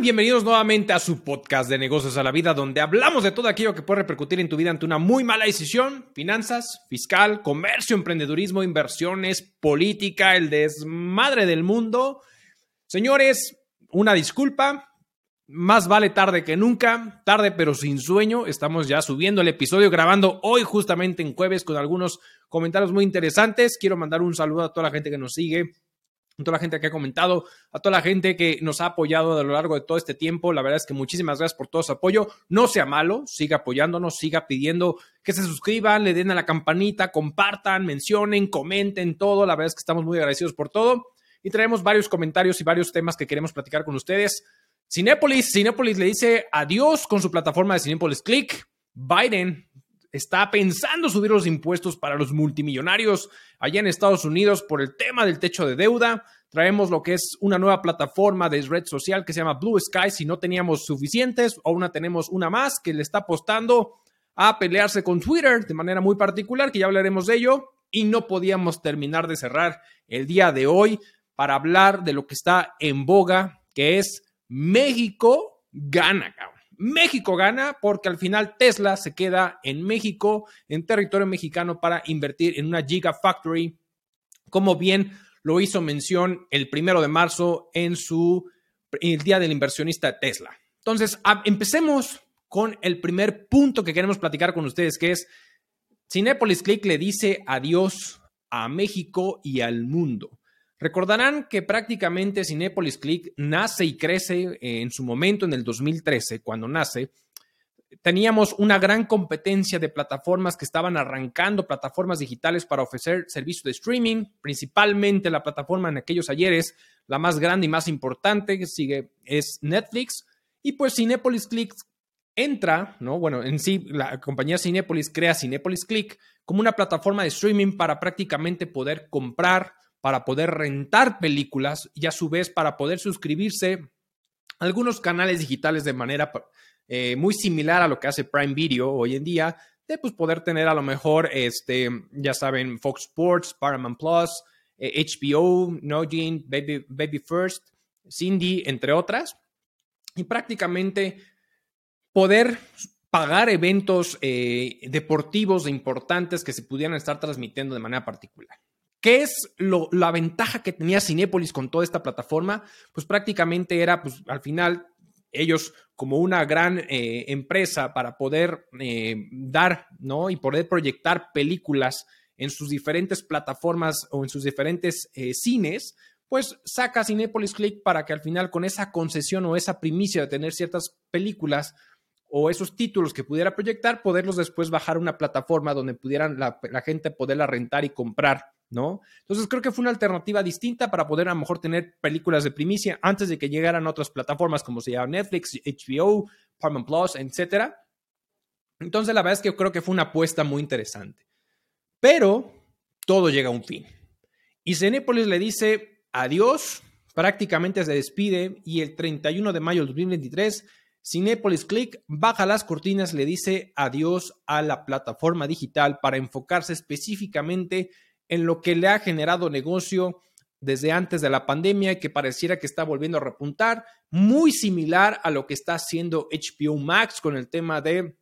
Bienvenidos nuevamente a su podcast de negocios a la vida, donde hablamos de todo aquello que puede repercutir en tu vida ante una muy mala decisión, finanzas, fiscal, comercio, emprendedurismo, inversiones, política, el desmadre del mundo. Señores, una disculpa, más vale tarde que nunca, tarde pero sin sueño. Estamos ya subiendo el episodio, grabando hoy justamente en jueves con algunos comentarios muy interesantes. Quiero mandar un saludo a toda la gente que nos sigue a toda la gente que ha comentado, a toda la gente que nos ha apoyado a lo largo de todo este tiempo. La verdad es que muchísimas gracias por todo su apoyo. No sea malo, siga apoyándonos, siga pidiendo que se suscriban, le den a la campanita, compartan, mencionen, comenten todo. La verdad es que estamos muy agradecidos por todo. Y traemos varios comentarios y varios temas que queremos platicar con ustedes. Cinépolis, Cinépolis le dice adiós con su plataforma de Cinépolis Click. Biden está pensando subir los impuestos para los multimillonarios allá en Estados Unidos por el tema del techo de deuda. Traemos lo que es una nueva plataforma de red social que se llama Blue Sky. Si no teníamos suficientes, una tenemos una más que le está apostando a pelearse con Twitter de manera muy particular, que ya hablaremos de ello. Y no podíamos terminar de cerrar el día de hoy para hablar de lo que está en boga, que es México gana, cabrón. México gana porque al final Tesla se queda en México, en territorio mexicano, para invertir en una Gigafactory, como bien lo hizo mención el primero de marzo en su el día del inversionista Tesla. Entonces, empecemos con el primer punto que queremos platicar con ustedes, que es Cinepolis Click le dice adiós a México y al mundo. Recordarán que prácticamente Cinepolis Click nace y crece en su momento en el 2013, cuando nace. Teníamos una gran competencia de plataformas que estaban arrancando plataformas digitales para ofrecer servicios de streaming, principalmente la plataforma en aquellos ayeres, la más grande y más importante que sigue es Netflix. Y pues Cinepolis Click entra, ¿no? Bueno, en sí, la compañía Cinepolis crea Cinepolis Click como una plataforma de streaming para prácticamente poder comprar para poder rentar películas y a su vez para poder suscribirse a algunos canales digitales de manera eh, muy similar a lo que hace Prime Video hoy en día, de pues, poder tener a lo mejor, este, ya saben, Fox Sports, Paramount Plus, HBO, eh, No Baby, Baby First, Cindy, entre otras, y prácticamente poder pagar eventos eh, deportivos importantes que se pudieran estar transmitiendo de manera particular. ¿Qué es la ventaja que tenía Cinepolis con toda esta plataforma? Pues prácticamente era, pues al final, ellos como una gran eh, empresa para poder eh, dar, ¿no? Y poder proyectar películas en sus diferentes plataformas o en sus diferentes eh, cines, pues saca Cinepolis Click para que al final con esa concesión o esa primicia de tener ciertas películas o esos títulos que pudiera proyectar, poderlos después bajar a una plataforma donde pudieran la, la gente poderla rentar y comprar ¿no? Entonces creo que fue una alternativa distinta para poder a lo mejor tener películas de primicia antes de que llegaran otras plataformas como se llama Netflix, HBO, Paramount Plus, etc. Entonces la verdad es que creo que fue una apuesta muy interesante. Pero todo llega a un fin. Y Cinepolis le dice adiós, prácticamente se despide y el 31 de mayo del 2023 Cinepolis Click baja las cortinas, le dice adiós a la plataforma digital para enfocarse específicamente en lo que le ha generado negocio desde antes de la pandemia y que pareciera que está volviendo a repuntar, muy similar a lo que está haciendo HBO Max con el tema de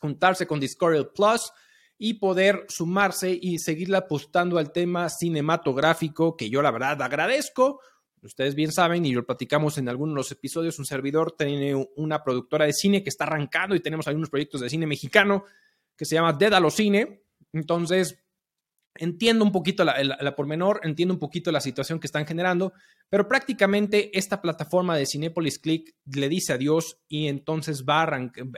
juntarse con Discovery Plus y poder sumarse y seguirle apostando al tema cinematográfico que yo la verdad agradezco. Ustedes bien saben y lo platicamos en algunos los episodios, un servidor tiene una productora de cine que está arrancando y tenemos algunos proyectos de cine mexicano que se llama Dédalo Cine. Entonces, Entiendo un poquito la, la, pormenor, entiendo un poquito la situación que están generando, pero prácticamente esta plataforma de Cinepolis Click le dice adiós y entonces va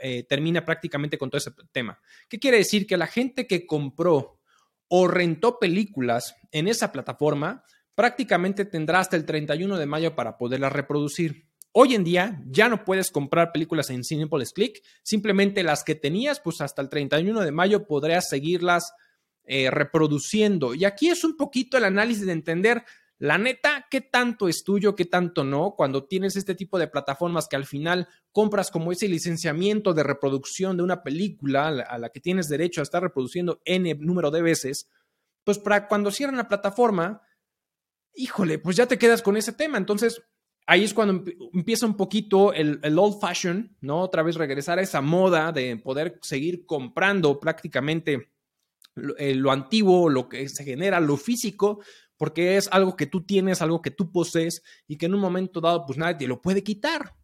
eh, termina prácticamente con todo ese tema. ¿Qué quiere decir? Que la gente que compró o rentó películas en esa plataforma prácticamente tendrá hasta el 31 de mayo para poderlas reproducir. Hoy en día ya no puedes comprar películas en Cinepolis Click, simplemente las que tenías, pues hasta el 31 de mayo podrías seguirlas eh, reproduciendo. Y aquí es un poquito el análisis de entender la neta, qué tanto es tuyo, qué tanto no, cuando tienes este tipo de plataformas que al final compras como ese licenciamiento de reproducción de una película a la, que tienes derecho a estar reproduciendo N número de veces, pues para cuando cierran la plataforma, híjole, pues ya te quedas con ese tema. Entonces, ahí es cuando empieza un poquito el, old fashion, ¿no? Otra vez regresar a esa moda de poder seguir comprando prácticamente lo, eh, lo, antiguo, lo que se genera, lo físico, porque es algo que tú tienes, algo que tú posees y que en un momento dado, pues nadie te lo puede quitar.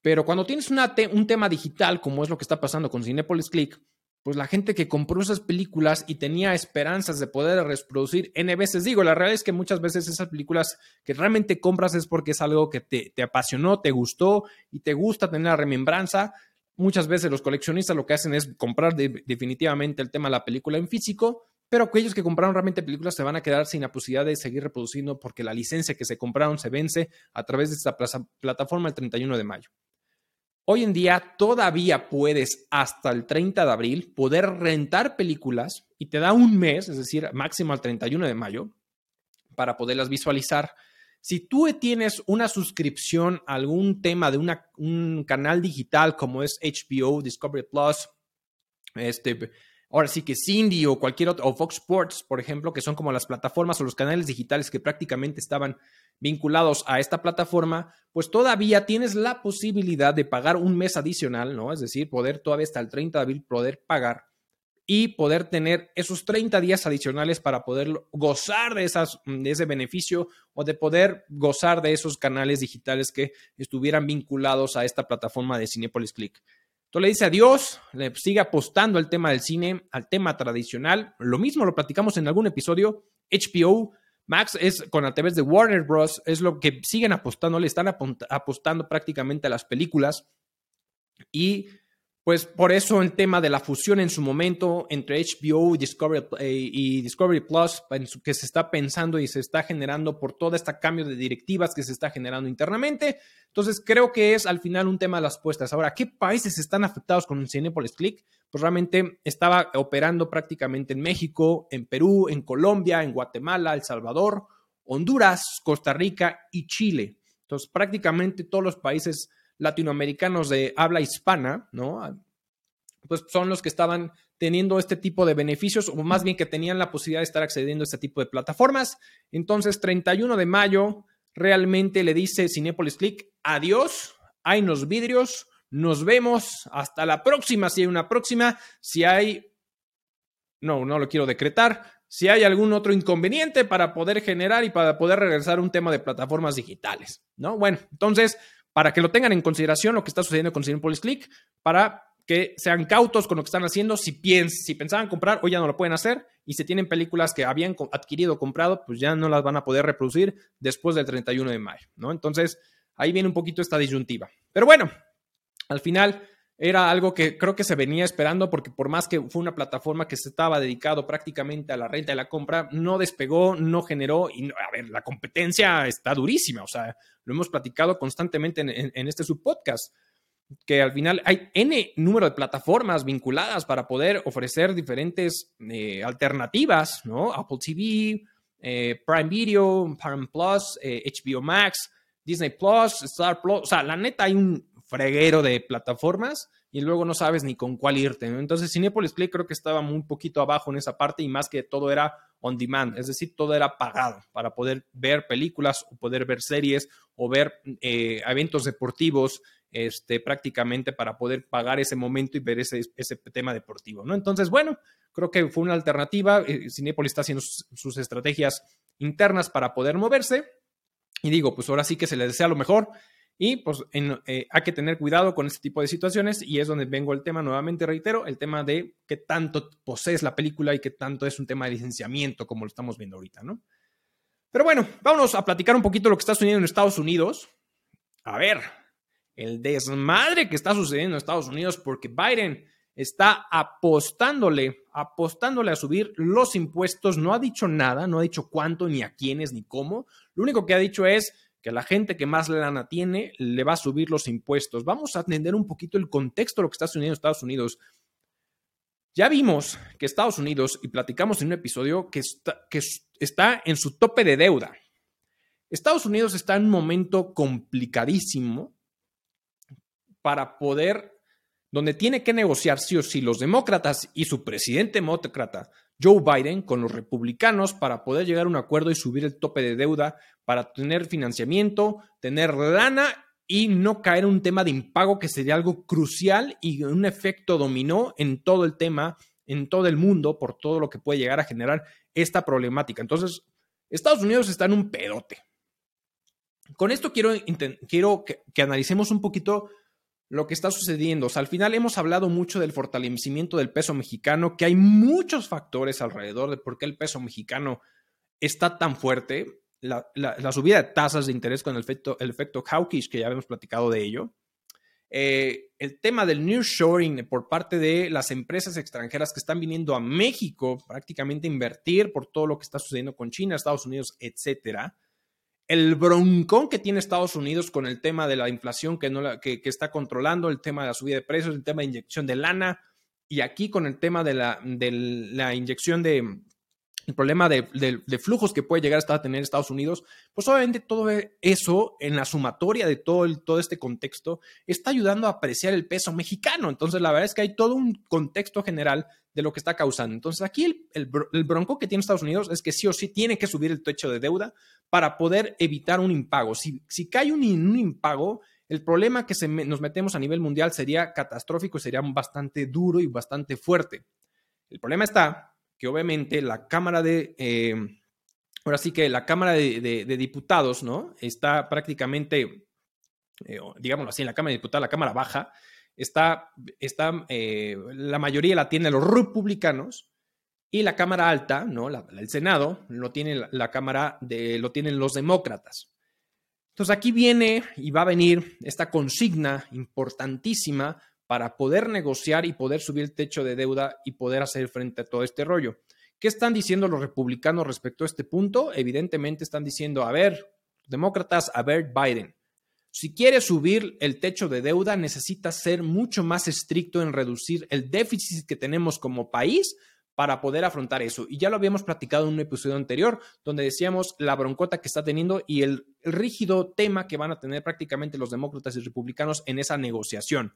Pero cuando tienes un tema digital, como es lo que está pasando con Cinepolis Click, pues la gente que compró esas películas y tenía esperanzas de poder reproducir N veces, digo, la realidad es que muchas veces esas películas que realmente compras es porque es algo que te, apasionó, te gustó y te gusta tener la remembranza. Muchas veces los coleccionistas lo que hacen es comprar definitivamente el tema de la película en físico, pero aquellos que compraron realmente películas se van a quedar sin la posibilidad de seguir reproduciendo porque la licencia que se compraron se vence a través de esta plataforma el 31 de mayo. Hoy en día todavía puedes hasta el 30 de abril poder rentar películas y te da un mes, es decir, máximo al 31 de mayo, para poderlas visualizar. Si tú tienes una suscripción a algún tema de un canal digital como es HBO, Discovery Plus, este, ahora sí que Cindy o cualquier otro, o Fox Sports, por ejemplo, que son como las plataformas o los canales digitales que prácticamente estaban vinculados a esta plataforma, pues todavía tienes la posibilidad de pagar un mes adicional, ¿no? Es decir, poder todavía hasta el 30 de abril poder pagar y poder tener esos 30 días adicionales para poder gozar de, esas, de ese beneficio o de poder gozar de esos canales digitales que estuvieran vinculados a esta plataforma de Cinepolis Click. Entonces le dice adiós, le sigue apostando al tema del cine, al tema tradicional. Lo mismo lo platicamos en algún episodio. HBO Max es con la TV de Warner Bros. Es lo que siguen apostando, le están apostando prácticamente a las películas. Y pues por eso el tema de la fusión en su momento entre HBO y Discovery, eh, y Discovery Plus, que se está pensando y se está generando por todo este cambio de directivas que se está generando internamente. Entonces creo que es al final un tema de las puestas. Ahora, ¿qué países están afectados con Cinepolis Click? Pues realmente estaba operando prácticamente en México, en Perú, en Colombia, en Guatemala, El Salvador, Honduras, Costa Rica y Chile. Entonces prácticamente todos los países latinoamericanos de habla hispana, ¿no? Pues son los que estaban teniendo este tipo de beneficios, o más bien que tenían la posibilidad de estar accediendo a este tipo de plataformas. Entonces, 31 de mayo, realmente le dice Cinepolis Click, adiós, hay unos vidrios, nos vemos, hasta la próxima, si hay una próxima, si hay, no, no lo quiero decretar, si hay algún otro inconveniente para poder generar y para poder regresar un tema de plataformas digitales, ¿no? Bueno, entonces, para que lo tengan en consideración lo que está sucediendo con Cinepolis Click, para que sean cautos con lo que están haciendo. Si, si pensaban comprar, hoy ya no lo pueden hacer. Y si tienen películas que habían adquirido o comprado, pues ya no las van a poder reproducir después del 31 de mayo, ¿no? Entonces, ahí viene un poquito esta disyuntiva. Pero bueno, al final era algo que creo que se venía esperando porque por más que fue una plataforma que se estaba dedicado prácticamente a la renta y la compra, no despegó, no generó y a ver, la competencia está durísima, o sea, lo hemos platicado constantemente en, este subpodcast, que al final hay N número de plataformas vinculadas para poder ofrecer diferentes eh, alternativas, ¿no? Apple TV, eh, Prime Video, Prime Plus, HBO eh, Max, Disney Plus, Star Plus, o sea, la neta hay un freguero de plataformas y luego no sabes ni con cuál irte. Entonces, Cinepolis Play creo que estaba muy poquito abajo en esa parte y más que todo era on demand, es decir, todo era pagado para poder ver películas o poder ver series o ver eh, eventos deportivos este, prácticamente para poder pagar ese momento y ver ese, ese tema deportivo. ¿no? Entonces, bueno, creo que fue una alternativa. Eh, Cinepolis está haciendo sus estrategias internas para poder moverse. Y digo, pues ahora sí que se les desea lo mejor y pues eh, hay que tener cuidado con este tipo de situaciones y es donde vengo el tema, nuevamente reitero, el tema de qué tanto posees la película y qué tanto es un tema de licenciamiento como lo estamos viendo ahorita, ¿no? Pero bueno, vámonos a platicar un poquito lo que está sucediendo en Estados Unidos. A ver, el desmadre que está sucediendo en Estados Unidos porque Biden está apostándole, apostándole a subir los impuestos, no ha dicho nada, no ha dicho cuánto, ni a quiénes, ni cómo. Lo único que ha dicho es que la gente que más lana tiene le va a subir los impuestos. Vamos a entender un poquito el contexto de lo que está sucediendo en Estados Unidos. Ya vimos que Estados Unidos, y platicamos en un episodio, que está, que está en su tope de deuda. Estados Unidos está en un momento complicadísimo para poder donde tiene que negociar sí o sí los demócratas y su presidente demócrata, Joe Biden, con los republicanos para poder llegar a un acuerdo y subir el tope de deuda para tener financiamiento, tener lana y no caer en un tema de impago que sería algo crucial y un efecto dominó en todo el tema, en todo el mundo, por todo lo que puede llegar a generar esta problemática. Entonces, Estados Unidos está en un pedote. Con esto quiero, quiero que, que analicemos un poquito lo que está sucediendo. O sea, al final hemos hablado mucho del fortalecimiento del peso mexicano, que hay muchos factores alrededor de por qué el peso mexicano está tan fuerte. La, subida de tasas de interés con el efecto, el efecto hawkish, que ya habíamos platicado de ello. Eh, el tema del nearshoring por parte de las empresas extranjeras que están viniendo a México prácticamente a invertir por todo lo que está sucediendo con China, Estados Unidos, etcétera el broncón que tiene Estados Unidos con el tema de la inflación que, no que, está controlando, el tema de la subida de precios, el tema de inyección de lana, y aquí con el tema de la, de la inyección de, el problema de, flujos que puede llegar a tener Estados Unidos, pues obviamente todo eso en la sumatoria de todo, este contexto está ayudando a apreciar el peso mexicano. Entonces, la verdad es que hay todo un contexto general de lo que está causando. Entonces, aquí el, bronco que tiene Estados Unidos es que sí o sí tiene que subir el techo de deuda para poder evitar un impago. Si, cae un, impago, el problema que nos metemos a nivel mundial sería catastrófico, sería bastante duro y bastante fuerte. El problema está que obviamente la Cámara de, eh, ahora sí que la Cámara de, Diputados, ¿no? Está prácticamente, eh, digámoslo así, en la Cámara de Diputados, la Cámara Baja, está, está eh, la mayoría la tienen los republicanos y la Cámara Alta, ¿no? el Senado, lo tiene la, Cámara de, lo tienen los demócratas. Entonces aquí viene y va a venir esta consigna importantísima para poder negociar y poder subir el techo de deuda y poder hacer frente a todo este rollo. ¿Qué están diciendo los republicanos respecto a este punto? Evidentemente están diciendo, a ver, demócratas, a ver, Biden, si quiere subir el techo de deuda, necesita ser mucho más estricto en reducir el déficit que tenemos como país para poder afrontar eso. Y ya lo habíamos platicado en un episodio anterior, donde decíamos la broncota que está teniendo y el rígido tema que van a tener prácticamente los demócratas y republicanos en esa negociación.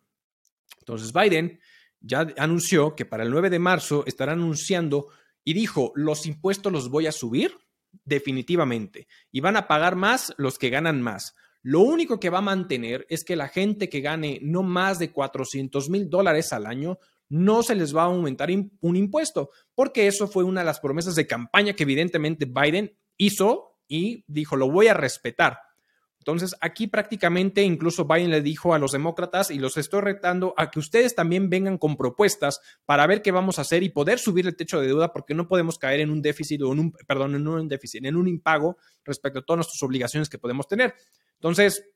Entonces Biden ya anunció que para el 9 de marzo estará anunciando y dijo, los impuestos los voy a subir definitivamente y van a pagar más los que ganan más. Lo único que va a mantener es que la gente que gane no más de 400 mil dólares al año no se les va a aumentar un impuesto, porque eso fue una de las promesas de campaña que evidentemente Biden hizo y dijo, lo voy a respetar. Entonces, aquí prácticamente incluso Biden le dijo a los demócratas y los estoy retando a que ustedes también vengan con propuestas para ver qué vamos a hacer y poder subir el techo de deuda porque no podemos caer en un déficit o en un, perdón, en un déficit, en un impago respecto a todas nuestras obligaciones que podemos tener. Entonces,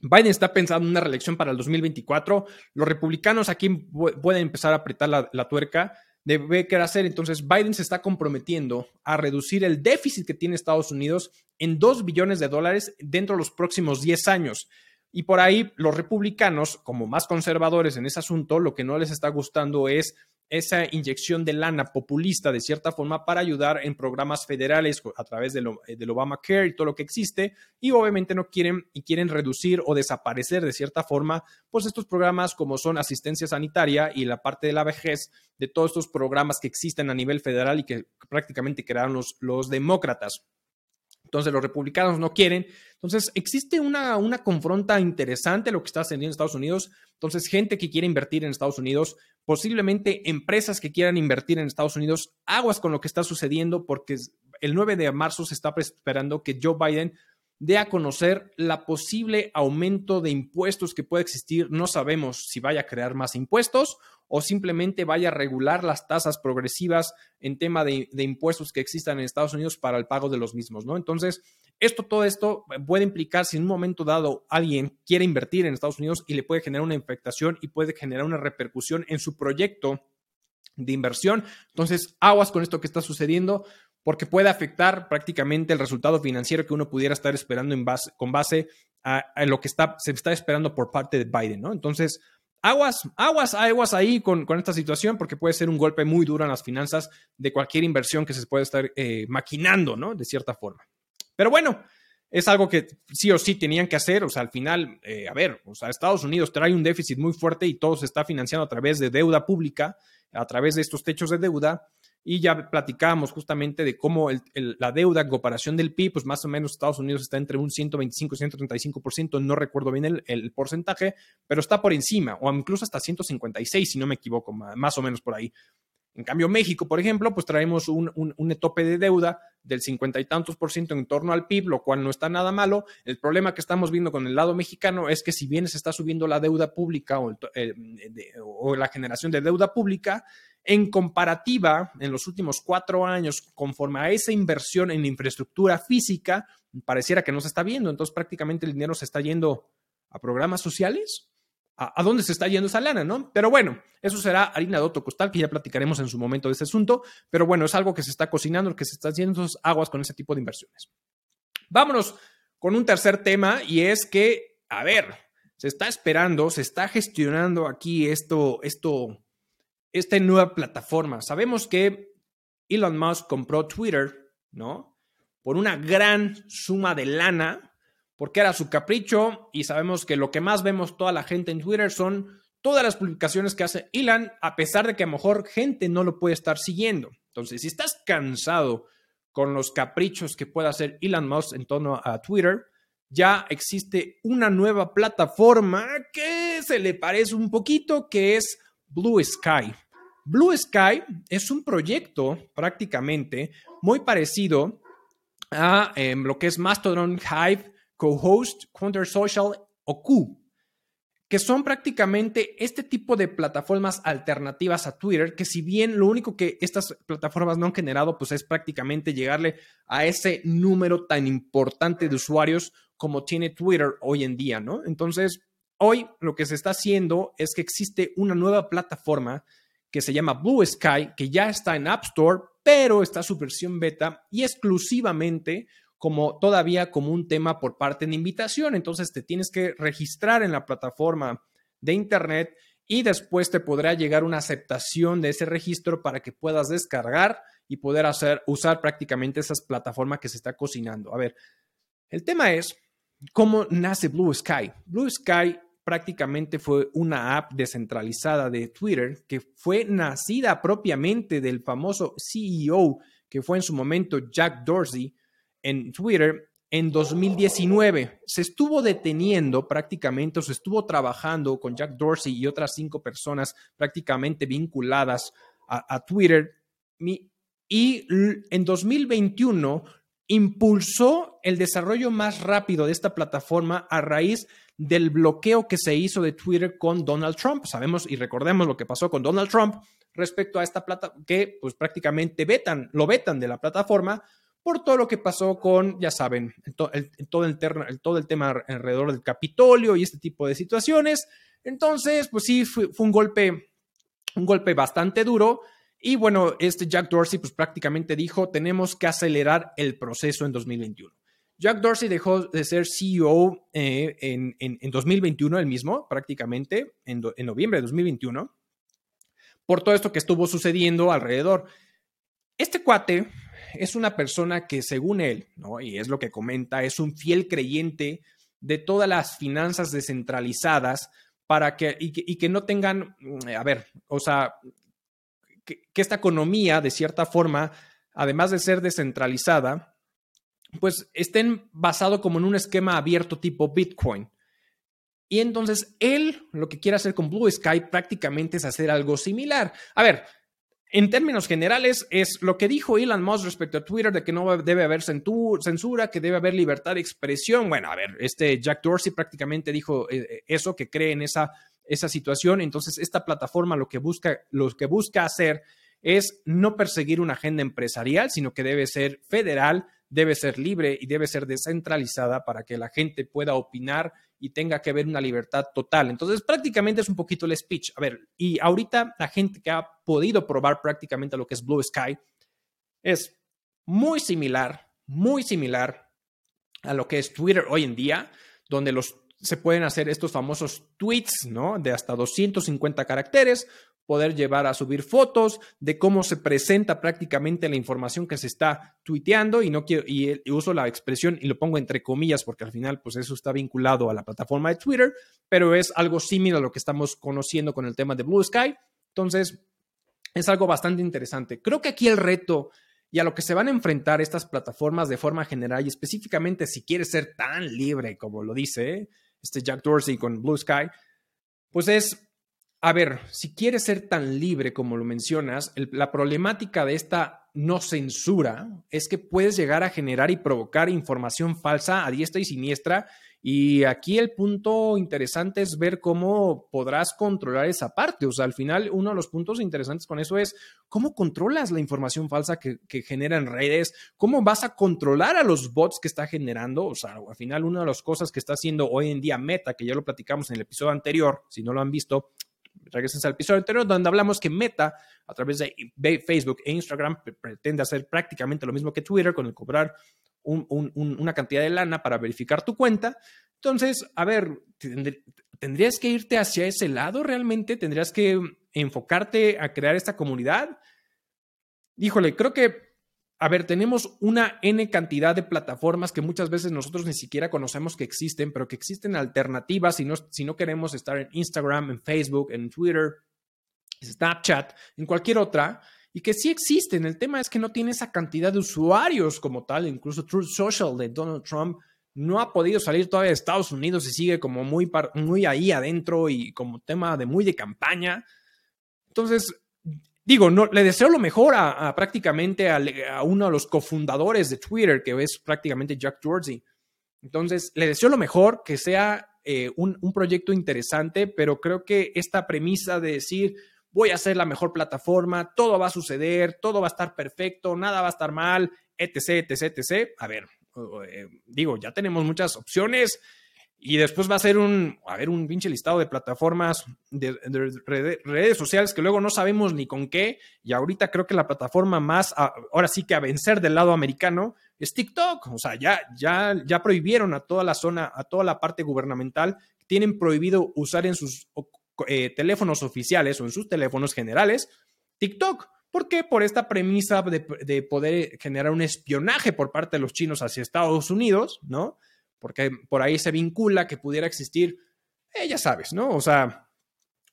Biden está pensando en una reelección para el 2024. Los republicanos aquí pueden empezar a apretar la, la tuerca debe querer hacer. Entonces, Biden se está comprometiendo a reducir el déficit que tiene Estados Unidos en 2 billones de dólares dentro de los próximos 10 años. Y por ahí los republicanos, como más conservadores en ese asunto, lo que no les está gustando es esa inyección de lana populista de cierta forma para ayudar en programas federales a través del, eh, del Obamacare y todo lo que existe y obviamente no quieren y quieren reducir o desaparecer de cierta forma pues estos programas como son asistencia sanitaria y la parte de la vejez de todos estos programas que existen a nivel federal y que prácticamente crearon los, los demócratas. Entonces los republicanos no quieren. Entonces existe una, una confronta interesante lo que está sucediendo en Estados Unidos. Entonces gente que quiere invertir en Estados Unidos, posiblemente empresas que quieran invertir en Estados Unidos, aguas con lo que está sucediendo porque el 9 de marzo se está esperando que Joe Biden dé a conocer la posible aumento de impuestos que puede existir. No sabemos si vaya a crear más impuestos o simplemente vaya a regular las tasas progresivas en tema de, impuestos que existan en Estados Unidos para el pago de los mismos, ¿no? Entonces, esto, todo esto puede implicar si en un momento dado alguien quiere invertir en Estados Unidos y le puede generar una infectación y puede generar una repercusión en su proyecto de inversión. Entonces, aguas con esto que está sucediendo porque puede afectar prácticamente el resultado financiero que uno pudiera estar esperando con base a, lo que se está esperando por parte de Biden, ¿no? Entonces, aguas, aguas, aguas ahí con, esta situación porque puede ser un golpe muy duro en las finanzas de cualquier inversión que se puede estar eh, maquinando, ¿no? De cierta forma. Pero bueno, es algo que sí o sí tenían que hacer. O sea, al final, eh, a ver, o sea, Estados Unidos trae un déficit muy fuerte y todo se está financiando a través de deuda pública, a través de estos techos de deuda. Y ya platicábamos justamente de cómo la deuda en comparación del PIB, pues más o menos Estados Unidos está entre un 125 y 135%, no recuerdo bien el, el, porcentaje, pero está por encima, o incluso hasta 156, si no me equivoco, más o menos por ahí. En cambio, México, por ejemplo, pues traemos un, un, tope de deuda del cincuenta y tantos por ciento en torno al PIB, lo cual no está nada malo. El problema que estamos viendo con el lado mexicano es que si bien se está subiendo la deuda pública o, eh, o la generación de deuda pública, en comparativa, en los últimos cuatro años, conforme a esa inversión en infraestructura física, pareciera que no se está viendo. Entonces, prácticamente el dinero se está yendo a programas sociales a, dónde se está yendo esa lana, ¿no? Pero bueno, eso será harina de otro costal, que ya platicaremos en su momento de ese asunto, pero bueno, es algo que se está cocinando, que se está haciendo aguas con ese tipo de inversiones. Vámonos con un tercer tema y es que, a ver, se está esperando, se está gestionando aquí esto, esto, esta nueva plataforma. Sabemos que Elon Musk compró Twitter, ¿no? Por una gran suma de lana, porque era su capricho y sabemos que lo que más vemos toda la gente en Twitter son todas las publicaciones que hace Elon, a pesar de que a lo mejor gente no lo puede estar siguiendo. Entonces, si estás cansado con los caprichos que pueda hacer Elon Musk en torno a Twitter, ya existe una nueva plataforma que se le parece un poquito, que es Blue Sky. Blue Sky es un proyecto prácticamente muy parecido a em, lo que es Mastodon Hive Co-Host, Counter Social o Q, que son prácticamente este tipo de plataformas alternativas a Twitter, que si bien lo único que estas plataformas no han generado, pues es prácticamente llegarle a ese número tan importante de usuarios como tiene Twitter hoy en día, ¿no? Entonces, hoy lo que se está haciendo es que existe una nueva plataforma que se llama Blue Sky, que ya está en App Store, pero está su versión beta y exclusivamente como todavía como un tema por parte de invitación. Entonces te tienes que registrar en la plataforma de Internet y después te podrá llegar una aceptación de ese registro para que puedas descargar y poder hacer, usar prácticamente esas plataformas que se está cocinando. A ver, el tema es cómo nace Blue Sky. Blue Sky prácticamente fue una app descentralizada de Twitter que fue nacida propiamente del famoso CEO que fue en su momento Jack Dorsey, en Twitter en 2019. Se estuvo deteniendo prácticamente, o se estuvo trabajando con Jack Dorsey y otras cinco personas prácticamente vinculadas a, Twitter. Y en 2021 impulsó el desarrollo más rápido de esta plataforma a raíz del bloqueo que se hizo de Twitter con Donald Trump. Sabemos y recordemos lo que pasó con Donald Trump respecto a esta plata que pues prácticamente vetan, lo vetan de la plataforma por todo lo que pasó con, ya saben, todo, el, todo, el, el tema alrededor del Capitolio y este tipo de situaciones. Entonces, pues sí, fue, un golpe, un golpe bastante duro. Y bueno, este Jack Dorsey pues prácticamente dijo, tenemos que acelerar el proceso en 2021. Jack Dorsey dejó de ser CEO eh, en, en, 2021, el mismo, prácticamente, en, en noviembre de 2021, por todo esto que estuvo sucediendo alrededor. Este cuate es una persona que según él, y es lo que comenta, es un fiel creyente de todas las finanzas descentralizadas para que y, que, no tengan, mm, a ver, o sea, que, esta economía, de cierta forma, además de ser descentralizada, pues estén basado como en un esquema abierto tipo Bitcoin. Y entonces él lo que quiere hacer con Blue Sky prácticamente es hacer algo similar. A ver, en términos generales, es lo que dijo Elon Musk respecto a Twitter de que no debe haber censura, que debe haber libertad de expresión. Bueno, a ver, este Jack Dorsey prácticamente dijo eh, eh, eso, que cree en esa, esa situación. Entonces, esta plataforma lo que busca, lo que busca hacer es no perseguir una agenda empresarial, sino que debe ser federal, debe ser libre y debe ser descentralizada para que la gente pueda opinar y tenga que haber una libertad total. Entonces, prácticamente es un poquito el speech. A ver, y ahorita la gente que ha podido probar prácticamente lo que es Blue Sky es muy similar, muy similar a lo que es Twitter hoy en día, donde los se pueden hacer estos famosos tweets, ¿no? De hasta 250 caracteres, poder llevar a subir fotos de cómo se presenta prácticamente la información que se está tuiteando y no quiero y, uso la expresión y lo pongo entre comillas porque al final pues eso está vinculado a la plataforma de Twitter, pero es algo similar a lo que estamos conociendo con el tema de Blue Sky. Entonces, es algo bastante interesante. Creo que aquí el reto y a lo que se van a enfrentar estas plataformas de forma general y específicamente si quieres ser tan libre como lo dice este Jack Dorsey con Blue Sky, pues es, a ver, si quieres ser tan libre como lo mencionas, la problemática de esta no censura es que puedes llegar a generar y provocar información falsa a diestra y siniestra y aquí el punto interesante es ver cómo podrás controlar esa parte. O sea, al final uno de los puntos interesantes con eso es cómo controlas la información falsa que, que genera en redes, cómo vas a controlar a los bots que está generando. O sea, al final una de las cosas que está haciendo hoy en día Meta, que ya lo platicamos en el episodio anterior, si no lo han visto, regresen al episodio anterior donde hablamos que Meta a través de Facebook e Instagram pretende hacer prácticamente lo mismo que Twitter con el cobrar una cantidad de lana para verificar tu cuenta. Entonces, a ver, ¿tendrías que irte hacia ese lado realmente? ¿Tendrías que enfocarte a crear esta comunidad? Híjole, creo que, a ver, tenemos una N cantidad de plataformas que muchas veces nosotros ni siquiera conocemos que existen, pero que existen alternativas si no, si no queremos estar en Instagram, en Facebook, en Twitter, Snapchat, en cualquier otra y que sí existen. El tema es que no tiene esa cantidad de usuarios como tal. Incluso Truth Social de Donald Trump no ha podido salir todavía de Estados Unidos y sigue como muy, muy ahí adentro y como tema de muy de campaña. Entonces, digo, no, le deseo lo mejor a, prácticamente a, uno de los cofundadores de Twitter, que es prácticamente Jack Dorsey. Entonces, le deseo lo mejor, que sea eh, un, proyecto interesante, pero creo que esta premisa de decir, voy a hacer la mejor plataforma, todo va a suceder, todo va a estar perfecto, nada va a estar mal, etc, etc, etc. A ver, eh, digo, ya tenemos muchas opciones y después va a ser un, a ver, un pinche listado de plataformas de, redes sociales que luego no sabemos ni con qué. Y ahorita creo que la plataforma más, ahora sí que a vencer del lado americano es TikTok. O sea, ya, ya, ya prohibieron a toda la zona, a toda la parte gubernamental, tienen prohibido usar en sus eh, teléfonos oficiales o en sus teléfonos generales TikTok. ¿Por qué? Por esta premisa de, poder generar un espionaje por parte de los chinos hacia Estados Unidos, ¿no? Porque por ahí se vincula que pudiera existir, eh, ya sabes, ¿no? O sea,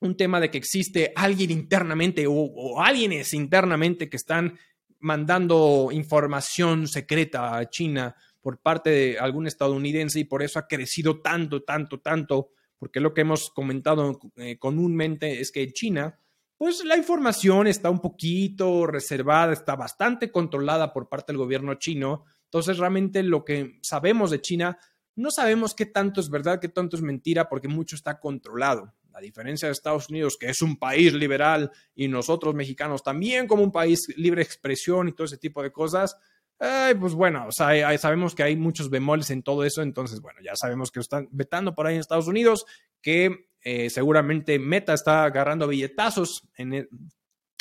un tema de que existe alguien internamente o, o alguienes internamente que están mandando información secreta a China por parte de algún estadounidense y por eso ha crecido tanto, tanto, tanto porque lo que hemos comentado eh, comúnmente es que en China, pues la información está un poquito reservada, está bastante controlada por parte del gobierno chino. Entonces, realmente lo que sabemos de China, no sabemos qué tanto es verdad, qué tanto es mentira, porque mucho está controlado. La diferencia de Estados Unidos, que es un país liberal, y nosotros mexicanos también como un país libre expresión y todo ese tipo de cosas, pues bueno, o sea, sabemos que hay muchos bemoles en todo eso, entonces, bueno, ya sabemos que están vetando por ahí en Estados Unidos, que eh, seguramente Meta está agarrando billetazos en, e,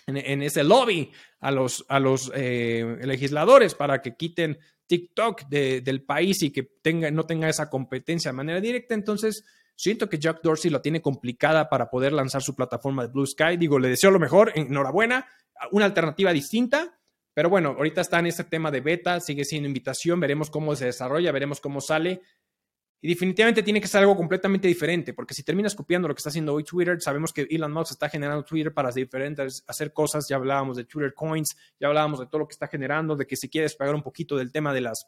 en, ese lobby a los, a los eh, legisladores para que quiten TikTok del país y que tenga, no tenga esa competencia de manera directa. Entonces, siento que Jack Dorsey lo tiene complicada para poder lanzar su plataforma de Blue Sky. Digo, le deseo lo mejor, enhorabuena, una alternativa distinta pero bueno, ahorita está en este tema de beta, sigue siendo invitación, veremos cómo se desarrolla, veremos cómo sale. Y definitivamente tiene que ser algo completamente diferente, porque si terminas copiando lo que está haciendo hoy Twitter, sabemos que Elon Musk está generando Twitter para diferentes, hacer cosas, ya hablábamos de Twitter Coins, ya hablábamos de todo lo que está generando, de que si quieres pagar un poquito del tema de las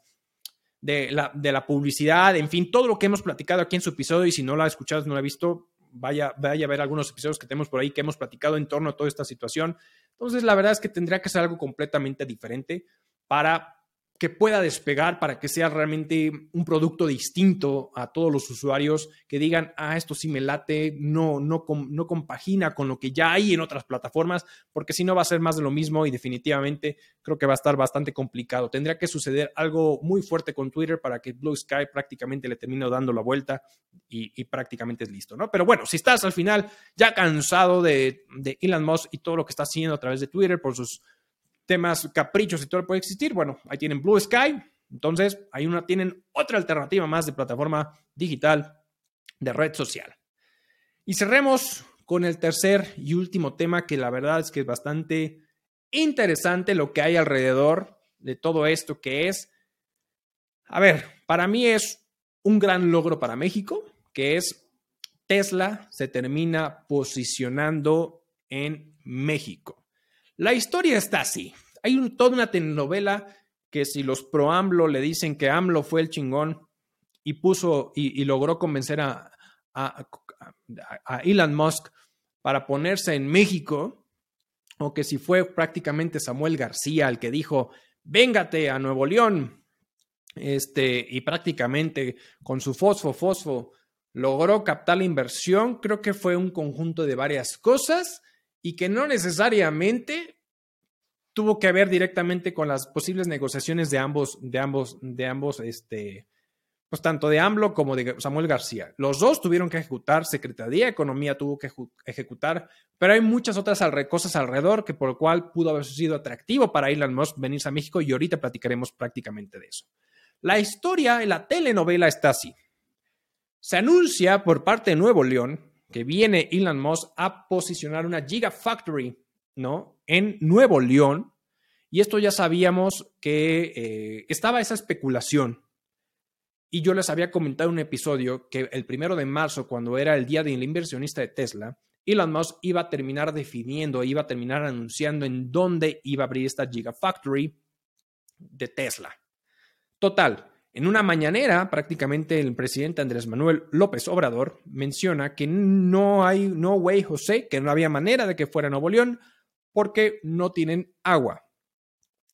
de la, de la publicidad, en fin, todo lo que hemos platicado aquí en su episodio, y si no lo ha escuchado, no lo ha visto, vaya, vaya a ver algunos episodios que tenemos por ahí que hemos platicado en torno a toda esta situación. Entonces, la verdad es que tendría que ser algo completamente diferente para que pueda despegar para que sea realmente un producto distinto a todos los usuarios que digan, ah, esto sí me late, no, no, no compagina con lo que ya hay en otras plataformas, porque si no va a ser más de lo mismo y definitivamente creo que va a estar bastante complicado. Tendría que suceder algo muy fuerte con Twitter para que Blue Sky prácticamente le termine dando la vuelta y, prácticamente es listo, ¿no? Pero bueno, si estás al final ya cansado de, de Elon Musk y todo lo que está haciendo a través de Twitter por sus temas, caprichos y todo puede existir, bueno, ahí tienen Blue Sky. Entonces, ahí una, tienen otra alternativa más de plataforma digital de red social. Y cerremos con el tercer y último tema que la verdad es que es bastante interesante lo que hay alrededor de todo esto, que es, a ver, para mí es un gran logro para México, que es Tesla se termina posicionando en México. La historia está así. Hay toda una telenovela que si los pro AMLO le dicen que AMLO fue el chingón y puso y, logró convencer a, Elon Musk para ponerse en México, o que si fue prácticamente Samuel García el que dijo, véngate a Nuevo León, este, y prácticamente con su fosfo, fosfo, logró captar la inversión, creo que fue un conjunto de varias cosas y que no necesariamente tuvo que ver directamente con las posibles negociaciones de ambos, de ambos, de ambos, este, pues tanto de AMLO como de Samuel García. Los dos tuvieron que ejecutar, Secretaría de Economía tuvo que ejecutar, pero hay muchas otras cosas alrededor que por lo cual pudo haber sido atractivo para Elon Musk venirse a México y ahorita platicaremos prácticamente de eso. La historia en la telenovela está así. Se anuncia por parte de Nuevo León que viene Elon Musk a posicionar una Gigafactory, ¿no? en Nuevo León, y esto ya sabíamos que eh, estaba esa especulación. Y yo les había comentado en un episodio que el primero de marzo, cuando era el día del inversionista de Tesla, Elon Musk iba a terminar definiendo, iba a terminar anunciando en dónde iba a abrir esta Gigafactory de Tesla. Total, en una mañanera, prácticamente el presidente Andrés Manuel López Obrador menciona que no hay, no way, José, que no había manera de que fuera Nuevo León, porque no tienen agua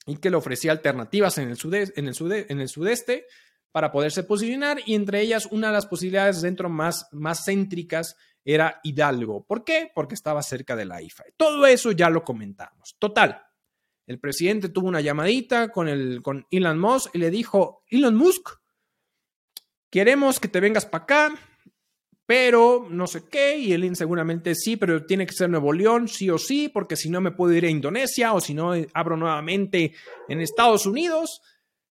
y que le ofrecía alternativas en el, sudeste, en, el en el sudeste para poderse posicionar y entre ellas una de las posibilidades dentro más, más céntricas era Hidalgo. ¿Por qué? Porque estaba cerca de la IFA. Todo eso ya lo comentamos. Total. El presidente tuvo una llamadita con, el, con Elon Musk y le dijo, Elon Musk, queremos que te vengas para acá, pero no sé qué, y él seguramente sí, pero tiene que ser Nuevo León, sí o sí, porque si no me puedo ir a Indonesia o si no eh, abro nuevamente en Estados Unidos.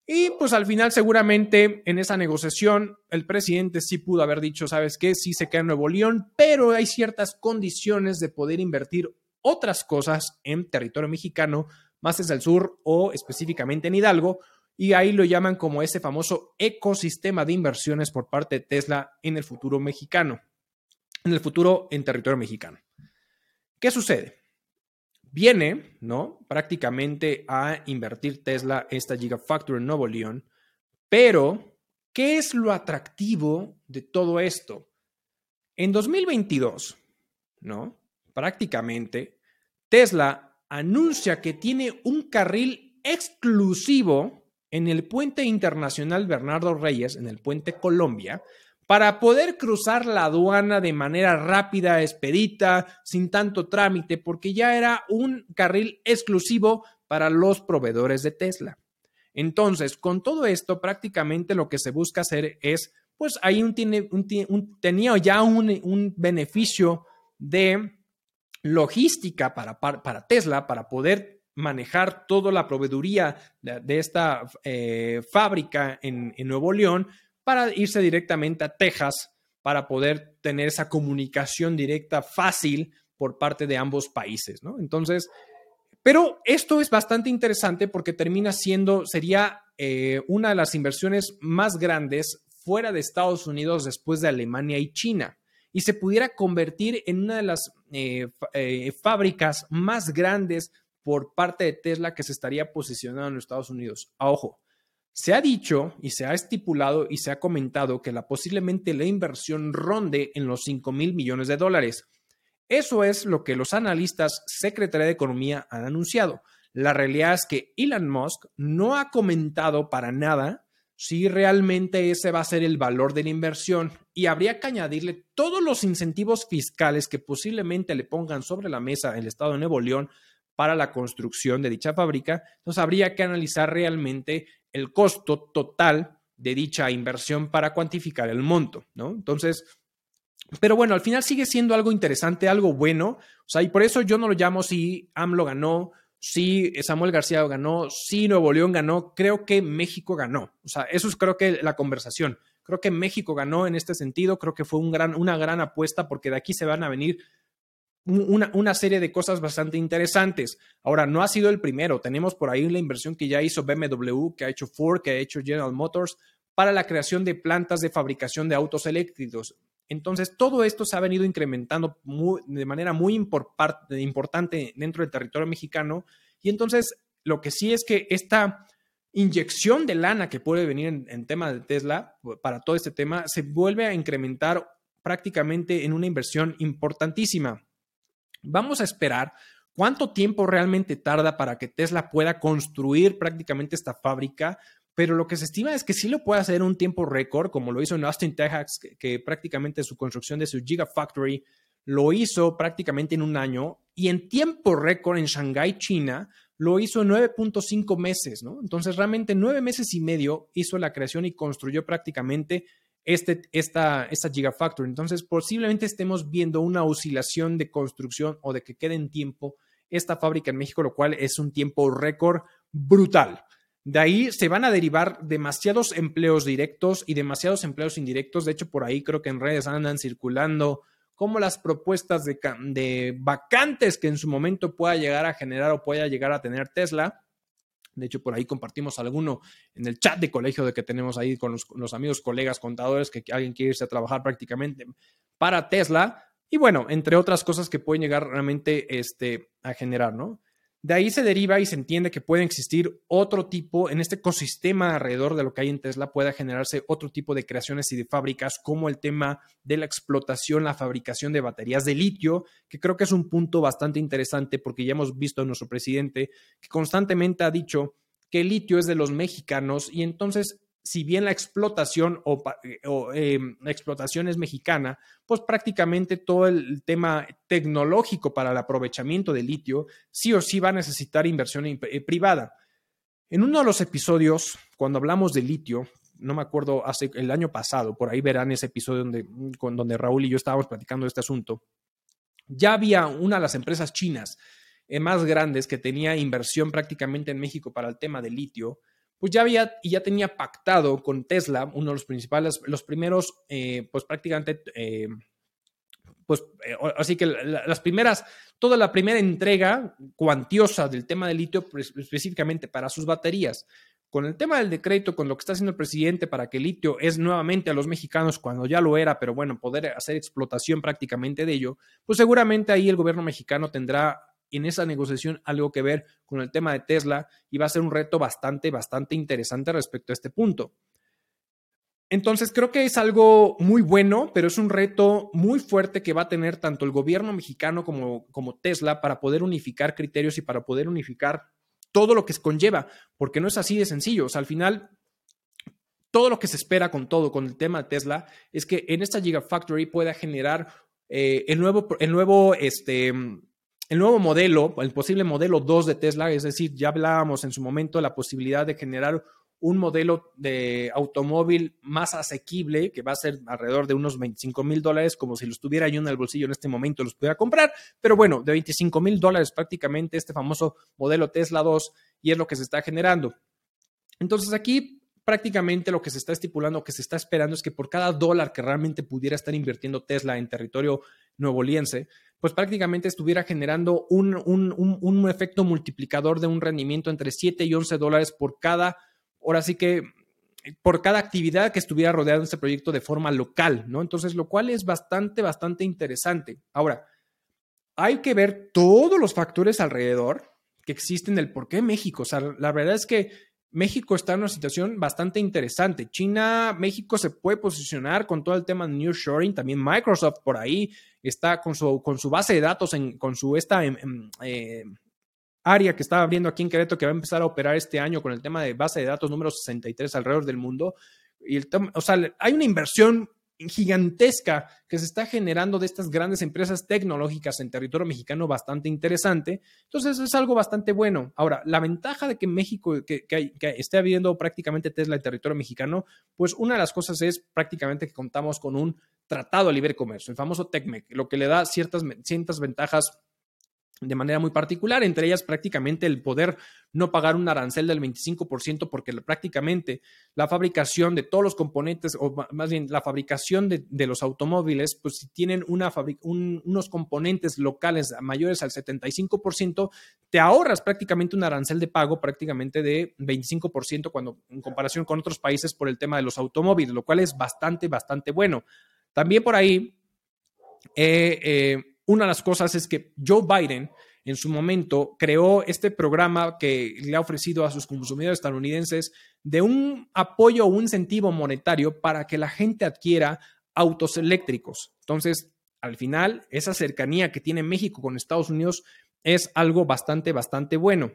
Y pues al final seguramente en esa negociación el presidente sí pudo haber dicho, sabes qué, sí se queda en Nuevo León, pero hay ciertas condiciones de poder invertir otras cosas en territorio mexicano, más desde el sur o específicamente en Hidalgo, y ahí lo llaman como ese famoso ecosistema de inversiones por parte de Tesla en el futuro mexicano, en el futuro en territorio mexicano. ¿Qué sucede? Viene, ¿no? Prácticamente a invertir Tesla esta Gigafactory en Nuevo León, pero ¿qué es lo atractivo de todo esto? En 2022, ¿no? Prácticamente Tesla anuncia que tiene un carril exclusivo en el puente internacional Bernardo Reyes, en el puente Colombia, para poder cruzar la aduana de manera rápida, expedita, sin tanto trámite, porque ya era un carril exclusivo para los proveedores de Tesla. Entonces, con todo esto, prácticamente lo que se busca hacer es, pues ahí un, tiene, tenía ya un, beneficio de logística para, para Tesla, para poder manejar toda la proveeduría de, esta eh, fábrica en, Nuevo León para irse directamente a Texas para poder tener esa comunicación directa fácil por parte de ambos países, ¿no? Entonces, pero esto es bastante interesante porque termina siendo, sería eh, una de las inversiones más grandes fuera de Estados Unidos después de Alemania y China y se pudiera convertir en una de las eh, fábricas más grandes por parte de Tesla que se estaría posicionando en los Estados Unidos. A ojo, se ha dicho y se ha estipulado y se ha comentado que la posiblemente la inversión ronde en los 5 mil millones de dólares. Eso es lo que los analistas Secretaría de Economía han anunciado. La realidad es que Elon Musk no ha comentado para nada si realmente ese va a ser el valor de la inversión. Y habría que añadirle todos los incentivos fiscales que posiblemente le pongan sobre la mesa el Estado de Nuevo León para la construcción de dicha fábrica, entonces habría que analizar realmente el costo total de dicha inversión para cuantificar el monto, ¿no? Entonces, pero bueno, al final sigue siendo algo interesante, algo bueno, o sea, y por eso yo no lo llamo si AMLO ganó, si Samuel García ganó, si Nuevo León ganó, creo que México ganó, o sea, eso es creo que la conversación. Creo que México ganó en este sentido, creo que fue un gran, una gran apuesta porque de aquí se van a venir una, una, serie de cosas bastante interesantes. Ahora, no ha sido el primero. Tenemos por ahí la inversión que ya hizo BMW, que ha hecho Ford, que ha hecho General Motors para la creación de plantas de fabricación de autos eléctricos. Entonces, todo esto se ha venido incrementando de manera muy importante dentro del territorio mexicano. Y entonces, lo que sí es que esta inyección de lana que puede venir en, tema de Tesla para todo este tema se vuelve a incrementar prácticamente en una inversión importantísima. Vamos a esperar cuánto tiempo realmente tarda para que Tesla pueda construir prácticamente esta fábrica, pero lo que se estima es que sí lo puede hacer en un tiempo récord, como lo hizo en Austin, Texas, que, prácticamente su construcción de su Gigafactory lo hizo prácticamente en un año, y en tiempo récord en Shanghai, China, lo hizo en 9.5 meses, ¿no? Entonces, realmente nueve meses y medio hizo la creación y construyó prácticamente este, esta, esta Gigafactory. Entonces, posiblemente estemos viendo una oscilación de construcción o de que quede en tiempo esta fábrica en México, lo cual es un tiempo récord brutal. De ahí se van a derivar demasiados empleos directos y demasiados empleos indirectos. De hecho, por ahí creo que en redes andan circulando como las propuestas de, vacantes que en su momento pueda llegar a generar o pueda llegar a tener Tesla de hecho, por ahí compartimos alguno en el chat de colegio de que tenemos ahí con los, amigos, colegas, contadores, que alguien quiere irse a trabajar prácticamente para Tesla. Y bueno, entre otras cosas que pueden llegar realmente este, a generar, ¿no? De ahí se deriva y se entiende que puede existir otro tipo, en este ecosistema alrededor de lo que hay en Tesla, pueda generarse otro tipo de creaciones y de fábricas, como el tema de la explotación, la fabricación de baterías de litio, que creo que es un punto bastante interesante porque ya hemos visto a nuestro presidente que constantemente ha dicho que el litio es de los mexicanos y entonces si bien la explotación o, eh, la explotación es mexicana, pues prácticamente todo el tema tecnológico para el aprovechamiento del litio sí o sí va a necesitar inversión eh, privada. En uno de los episodios, cuando hablamos de litio, no me acuerdo, hace el año pasado, por ahí verán ese episodio donde, donde Raúl y yo estábamos platicando de este asunto, ya había una de las empresas chinas eh, más grandes que tenía inversión prácticamente en México para el tema del litio, pues ya había y ya tenía pactado con Tesla, uno de los principales, los primeros, eh, pues prácticamente, eh, pues eh, así que las primeras, toda la primera entrega cuantiosa del tema del litio, pues, específicamente para sus baterías. Con el tema del decreto, con lo que está haciendo el presidente para que el litio es nuevamente a los mexicanos cuando ya lo era, pero bueno, poder hacer explotación prácticamente de ello, pues seguramente ahí el gobierno mexicano tendrá en esa negociación algo que ver con el tema de Tesla y va a ser un reto bastante, bastante interesante respecto a este punto. Entonces creo que es algo muy bueno, pero es un reto muy fuerte que va a tener tanto el gobierno mexicano como, como Tesla para poder unificar criterios y para poder unificar todo lo que conlleva, porque no es así de sencillo. O sea, al final, todo lo que se espera con todo, con el tema de Tesla, es que en esta Gigafactory pueda generar eh, el nuevo, el nuevo, este, el nuevo modelo, el posible modelo 2 de Tesla, es decir, ya hablábamos en su momento la posibilidad de generar un modelo de automóvil más asequible, que va a ser alrededor de unos 25 mil dólares, como si los tuviera yo en el bolsillo en este momento, los pudiera comprar, pero bueno, de 25 mil dólares prácticamente este famoso modelo Tesla 2 y es lo que se está generando. Entonces aquí prácticamente lo que se está estipulando, que se está esperando es que por cada dólar que realmente pudiera estar invirtiendo Tesla en territorio nuevoliense, pues prácticamente estuviera generando un, un, efecto multiplicador de un rendimiento entre 7 y 11 dólares por cada, ahora sí que por cada actividad que estuviera rodeando este proyecto de forma local, ¿no? Entonces, lo cual es bastante, bastante interesante. Ahora, hay que ver todos los factores alrededor que existen del por qué México. O sea, la verdad es que México está en una situación bastante interesante. China, México se puede posicionar con todo el tema de Shoring. también Microsoft por ahí está con su, con su base de datos, en, con su esta em, em, eh, área que está abriendo aquí en Querétaro que va a empezar a operar este año con el tema de base de datos número 63 alrededor del mundo. Y el, o sea, hay una inversión gigantesca que se está generando de estas grandes empresas tecnológicas en territorio mexicano bastante interesante. Entonces es algo bastante bueno. Ahora, la ventaja de que México, que, esté habiendo prácticamente Tesla en territorio mexicano, pues una de las cosas es prácticamente que contamos con un tratado de libre comercio, el famoso TECMEC, lo que le da ciertas, ciertas ventajas de manera muy particular, entre ellas prácticamente el poder no pagar un arancel del 25% porque prácticamente la fabricación de todos los componentes, o más bien la fabricación de, los automóviles, pues si tienen unos componentes locales mayores al 75%, te ahorras prácticamente un arancel de pago prácticamente de 25% cuando en comparación con otros países por el tema de los automóviles, lo cual es bastante, bastante bueno. También por ahí, eh, eh, una de las cosas es que Joe Biden en su momento creó este programa que le ha ofrecido a sus consumidores estadounidenses de un apoyo o un incentivo monetario para que la gente adquiera autos eléctricos. Entonces, al final, esa cercanía que tiene México con Estados Unidos es algo bastante, bastante bueno.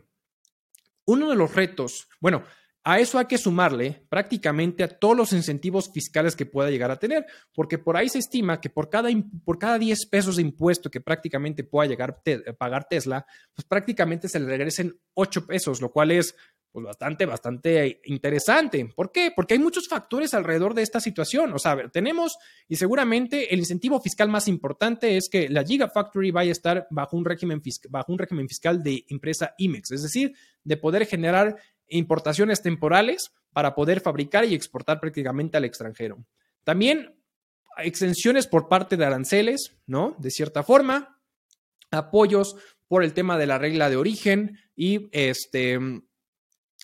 Uno de los retos, bueno, a eso hay que sumarle prácticamente a todos los incentivos fiscales que pueda llegar a tener, porque por ahí se estima que por cada, por cada 10 pesos de impuesto que prácticamente pueda llegar a pagar Tesla, pues prácticamente se le regresen 8 pesos, lo cual es pues bastante, bastante interesante. ¿Por qué? Porque hay muchos factores alrededor de esta situación. O sea, tenemos y seguramente el incentivo fiscal más importante es que la Gigafactory vaya a estar bajo un régimen, bajo un régimen fiscal de empresa IMEX, es decir, de poder generar importaciones temporales para poder fabricar y exportar prácticamente al extranjero. También exenciones por parte de aranceles, ¿no? De cierta forma, apoyos por el tema de la regla de origen y este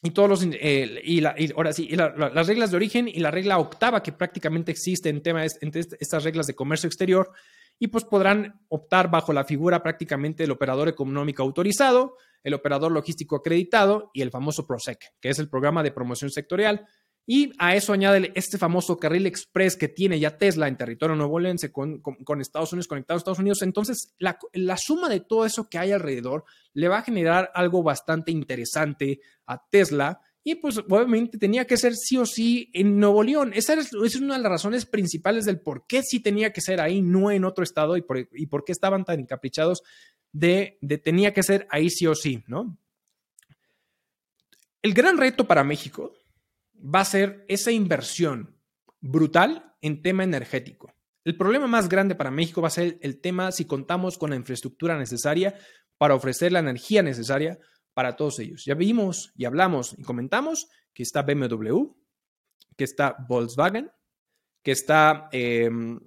y todos los eh, y, ahora sí las reglas de origen y la regla octava que prácticamente existe en tema entre estas reglas de comercio exterior y pues podrán optar bajo la figura prácticamente del operador económico autorizado el operador logístico acreditado y el famoso PROSEC, que es el programa de promoción sectorial. Y a eso añade este famoso carril express que tiene ya Tesla en territorio nuevolense con, con, Estados Unidos, conectado a Estados Unidos. Entonces, la, la, suma de todo eso que hay alrededor le va a generar algo bastante interesante a Tesla. Y pues obviamente tenía que ser sí o sí en Nuevo León. Esa es, una de las razones principales del por qué sí tenía que ser ahí, no en otro estado, y por, y por qué estaban tan encaprichados de, tenía que ser ahí sí o sí, ¿no? El gran reto para México va a ser esa inversión brutal en tema energético. El problema más grande para México va a ser el tema si contamos con la infraestructura necesaria para ofrecer la energía necesaria para todos ellos. Ya vimos y hablamos y comentamos que está BMW, que está Volkswagen, que está em,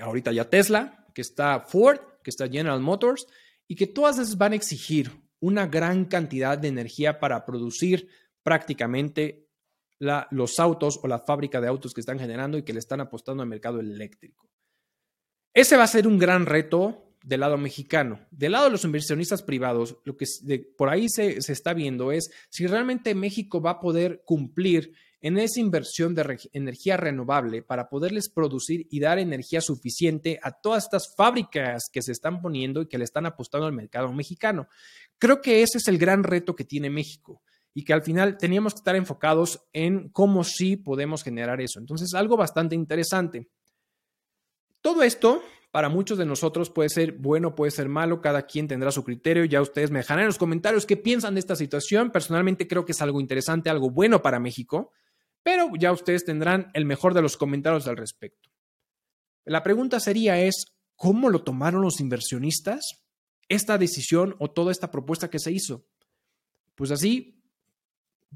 ahorita ya Tesla, que está Ford, que está General Motors, y que todas esas van a exigir una gran cantidad de energía para producir prácticamente los autos o la fábrica de autos que están generando y que le están apostando al mercado eléctrico. Ese va a ser un gran reto del lado mexicano. Del lado de los inversionistas privados, lo que por ahí se, está viendo es si realmente México va a poder cumplir en esa inversión de energía renovable para poderles producir y dar energía suficiente a todas estas fábricas que se están poniendo y que le están apostando al mercado mexicano. Creo que ese es el gran reto que tiene México y que al final teníamos que estar enfocados en cómo sí podemos generar eso. Entonces, algo bastante interesante. Todo esto para muchos de nosotros puede ser bueno, puede ser malo, cada quien tendrá su criterio. Ya ustedes me dejarán en los comentarios qué piensan de esta situación. Personalmente creo que es algo interesante, algo bueno para México pero ya ustedes tendrán el mejor de los comentarios al respecto. La pregunta sería es, ¿cómo lo tomaron los inversionistas esta decisión o toda esta propuesta que se hizo? Pues así,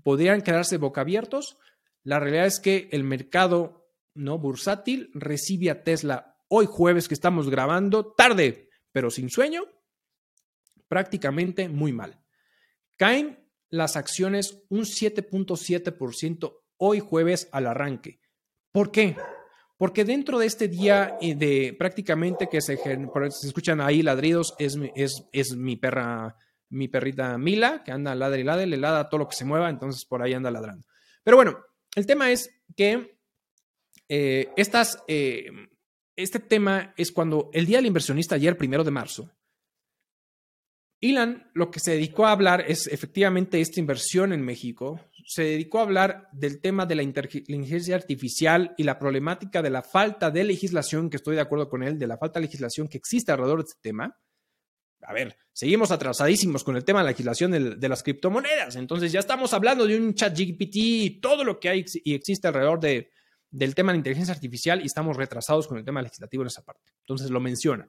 podrían quedarse boca abiertos. La realidad es que el mercado no bursátil recibe a Tesla hoy jueves que estamos grabando, tarde, pero sin sueño, prácticamente muy mal. Caen las acciones un 7.7% hoy jueves al arranque. ¿Por qué? Porque dentro de este día eh, de prácticamente que se, se escuchan ahí ladridos, es, es, es, mi perra, mi perrita Mila, que anda ladre y ladre, le lada todo lo que se mueva, entonces por ahí anda ladrando. Pero bueno, el tema es que eh, estas, eh, este tema es cuando el día del inversionista, ayer, primero de marzo, Ilan lo que se dedicó a hablar es efectivamente esta inversión en México. Se dedicó a hablar del tema de la inteligencia artificial y la problemática de la falta de legislación, que estoy de acuerdo con él, de la falta de legislación que existe alrededor de este tema. A ver, seguimos atrasadísimos con el tema de la legislación de, las criptomonedas. Entonces ya estamos hablando de un chat GPT y todo lo que hay y existe alrededor de, del tema de la inteligencia artificial y estamos retrasados con el tema legislativo en esa parte. Entonces lo menciona.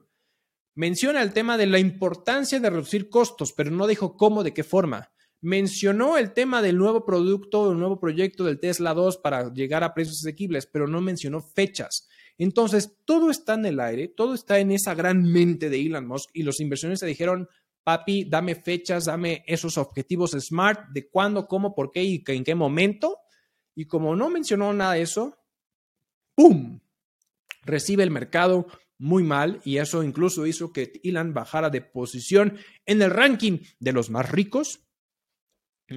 Menciona el tema de la importancia de reducir costos, pero no dijo cómo, de qué forma. Mencionó el tema del nuevo producto, del nuevo proyecto del Tesla 2 para llegar a precios asequibles, pero no mencionó fechas. Entonces, todo está en el aire, todo está en esa gran mente de Elon Musk y los inversionistas dijeron, papi, dame fechas, dame esos objetivos SMART de cuándo, cómo, por qué y en qué momento. Y como no mencionó nada de eso, ¡pum! Recibe el mercado muy mal y eso incluso hizo que Elon bajara de posición en el ranking de los más ricos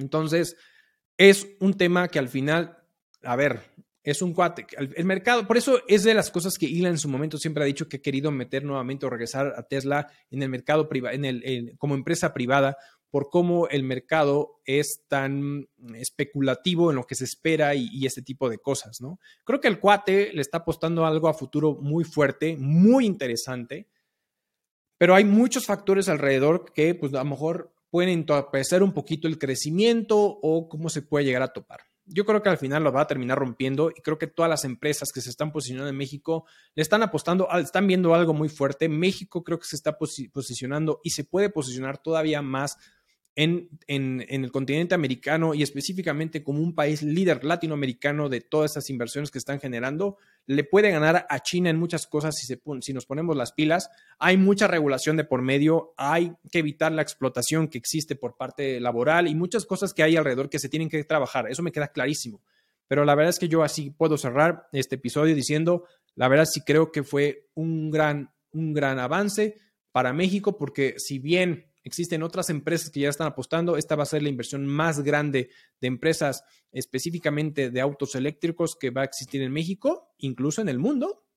entonces, es un tema que al final, a ver, es un cuate. El, mercado, por eso es de las cosas que Elon en su momento siempre ha dicho que ha querido meter nuevamente o regresar a Tesla en el mercado privado, en el, como empresa privada, por cómo el mercado es tan especulativo en lo que se espera y, y, este tipo de cosas, ¿no? Creo que el cuate le está apostando algo a futuro muy fuerte, muy interesante, pero hay muchos factores alrededor que, pues, a lo mejor pueden entorpecer un poquito el crecimiento o cómo se puede llegar a topar. Yo creo que al final lo va a terminar rompiendo y creo que todas las empresas que se están posicionando en México le están apostando, están viendo algo muy fuerte. México creo que se está posicionando y se puede posicionar todavía más en, el continente americano y específicamente como un país líder latinoamericano de todas esas inversiones que están generando, le puede ganar a China en muchas cosas si, se, si nos ponemos las pilas. Hay mucha regulación de por medio, hay que evitar la explotación que existe por parte laboral y muchas cosas que hay alrededor que se tienen que trabajar. Eso me queda clarísimo. Pero la verdad es que yo así puedo cerrar este episodio diciendo, la verdad sí creo que fue un gran, un gran avance para México porque si bien Existen otras empresas que ya están apostando. Esta va a ser la inversión más grande de empresas específicamente de autos eléctricos que va a existir en México, incluso en el mundo.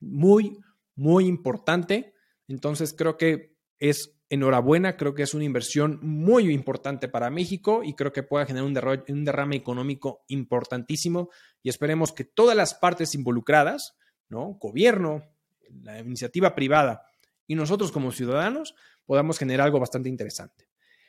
Muy, muy importante. Entonces creo que es enhorabuena, creo que es una inversión muy importante para México y creo que pueda generar un, derrame económico importantísimo y esperemos que todas las partes involucradas, ¿no? Gobierno, la iniciativa privada y nosotros como ciudadanos podamos generar algo bastante interesante.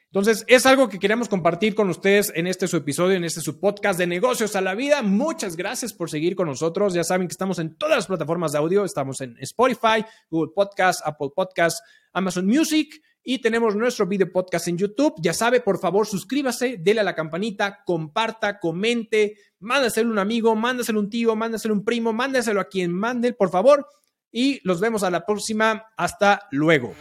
Entonces, es algo que queremos compartir con ustedes en este su episodio, en este su podcast de negocios a la vida. Muchas gracias por seguir con nosotros. Ya saben que estamos en todas las plataformas de audio. Estamos en Spotify, Google Podcast, Apple Podcast, Amazon Music y tenemos nuestro video podcast en YouTube. Ya sabe, por favor, suscríbase, dele a la campanita, comparta, comente, mándaselo a un amigo, mándaselo a un tío, mándaselo a un primo, mándaselo a quien mande, por favor y los vemos a la próxima. Hasta luego.